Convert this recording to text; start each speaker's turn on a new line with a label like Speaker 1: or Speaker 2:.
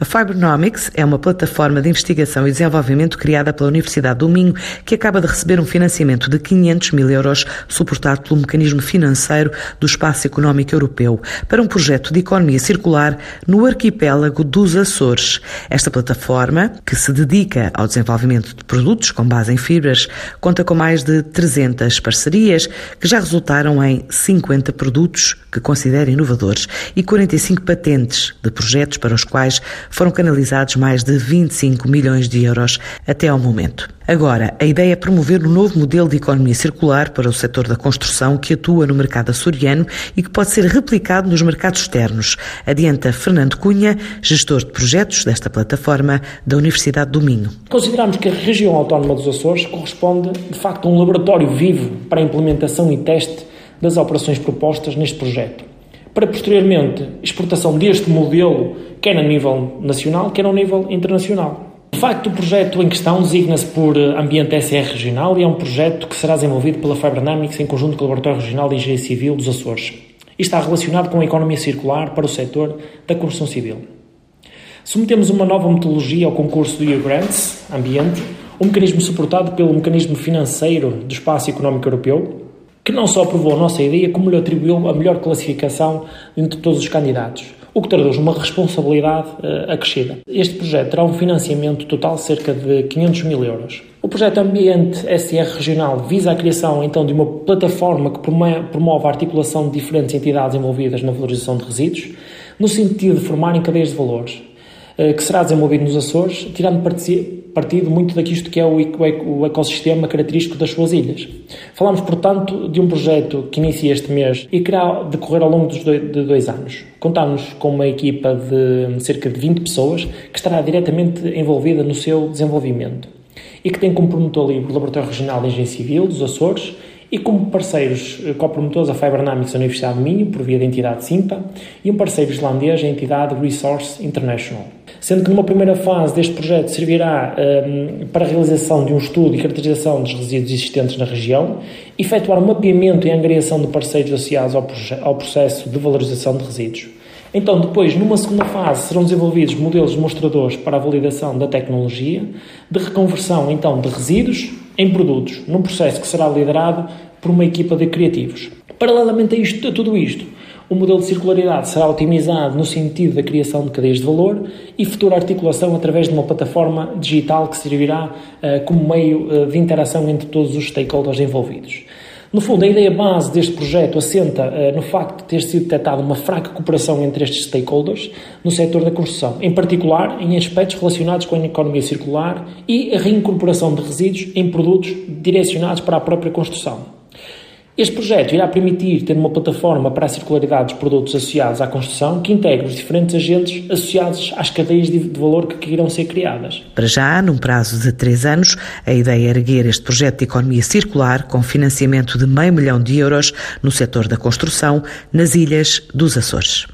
Speaker 1: A Fibronomics é uma plataforma de investigação e desenvolvimento criada pela Universidade do Minho, que acaba de receber um financiamento de 500 mil euros, suportado pelo mecanismo financeiro do Espaço Económico Europeu, para um projeto de economia circular no arquipélago dos Açores. Esta plataforma, que se dedica ao desenvolvimento de produtos com base em fibras, conta com mais de 300 parcerias, que já resultaram em 50 produtos que considera inovadores e 45 patentes de projetos para os quais foram canalizados mais de 25 milhões de euros até ao momento. Agora, a ideia é promover um novo modelo de economia circular para o setor da construção que atua no mercado açoriano e que pode ser replicado nos mercados externos, adianta Fernando Cunha, gestor de projetos desta plataforma da Universidade do Minho.
Speaker 2: Consideramos que a região autónoma dos Açores corresponde, de facto, a um laboratório vivo para a implementação e teste das operações propostas neste projeto para posteriormente exportação deste modelo, quer a nível nacional, quer a nível internacional. De facto, o projeto em questão designa-se por Ambiente SR Regional e é um projeto que será desenvolvido pela Fibronamics em conjunto com o Laboratório Regional de Engenharia Civil dos Açores e está relacionado com a economia circular para o setor da construção civil. Submetemos uma nova metodologia ao concurso do EU Grants Ambiente, um mecanismo suportado pelo mecanismo financeiro do Espaço Económico Europeu, que não só aprovou a nossa ideia, como lhe atribuiu a melhor classificação entre todos os candidatos, o que traduz uma responsabilidade uh, acrescida. Este projeto terá um financiamento total de cerca de 500 mil euros. O projeto Ambiente SR Regional visa a criação então de uma plataforma que promove a articulação de diferentes entidades envolvidas na valorização de resíduos, no sentido de formarem cadeias de valores, que será desenvolvido nos Açores, tirando partido muito daquilo que é o ecossistema característico das suas ilhas. Falamos, portanto, de um projeto que inicia este mês e que irá decorrer ao longo de dois anos. Contamos com uma equipa de cerca de 20 pessoas que estará diretamente envolvida no seu desenvolvimento e que tem como promotor o Laboratório Regional de Engenharia Civil dos Açores e como parceiros eh, copromotores a Fibernamics a Universidade de Minho, por via da entidade SIMPA, e um parceiro islandês, a entidade Resource International. Sendo que numa primeira fase deste projeto servirá um, ehm, para a realização de um estudo e caracterização dos resíduos existentes na região, efetuar um mapeamento e angariação de parceiros associados ao, ao processo de valorização de resíduos. Então, depois, numa segunda fase, serão desenvolvidos modelos demonstradores para a validação da tecnologia de reconversão, então, de resíduos em produtos, num processo que será liderado por uma equipa de criativos. Paralelamente a, isto, a tudo isto, o modelo de circularidade será otimizado no sentido da criação de cadeias de valor e futura articulação através de uma plataforma digital que servirá uh, como meio uh, de interação entre todos os stakeholders envolvidos. No fundo, a ideia base deste projeto assenta uh, no facto de ter sido detectada uma fraca cooperação entre estes stakeholders no setor da construção, em particular em aspectos relacionados com a economia circular e a reincorporação de resíduos em produtos direcionados para a própria construção. Este projeto irá permitir ter uma plataforma para a circularidade dos produtos associados à construção que integre os diferentes agentes associados às cadeias de valor que irão ser criadas.
Speaker 1: Para já, num prazo de três anos, a ideia é erguer este projeto de economia circular com financiamento de meio milhão de euros no setor da construção nas ilhas dos Açores.